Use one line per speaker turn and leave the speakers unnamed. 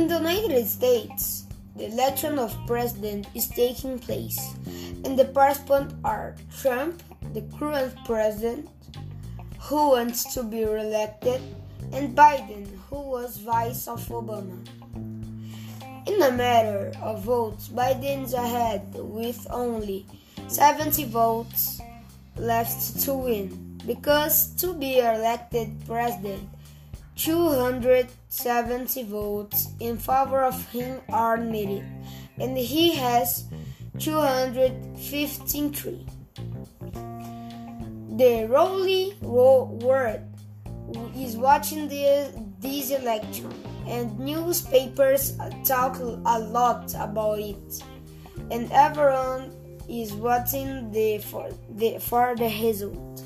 United States, the election of president is taking place, and the participants are Trump, the current president, who wants to be reelected, and Biden, who was vice of Obama. In a matter of votes, Biden is ahead with only 70 votes left to win because to be elected president 270 votes in favor of him are needed, and he has 253. The Rowley world is watching the, this election, and newspapers talk a lot about it, and everyone is waiting the, for, the, for the result.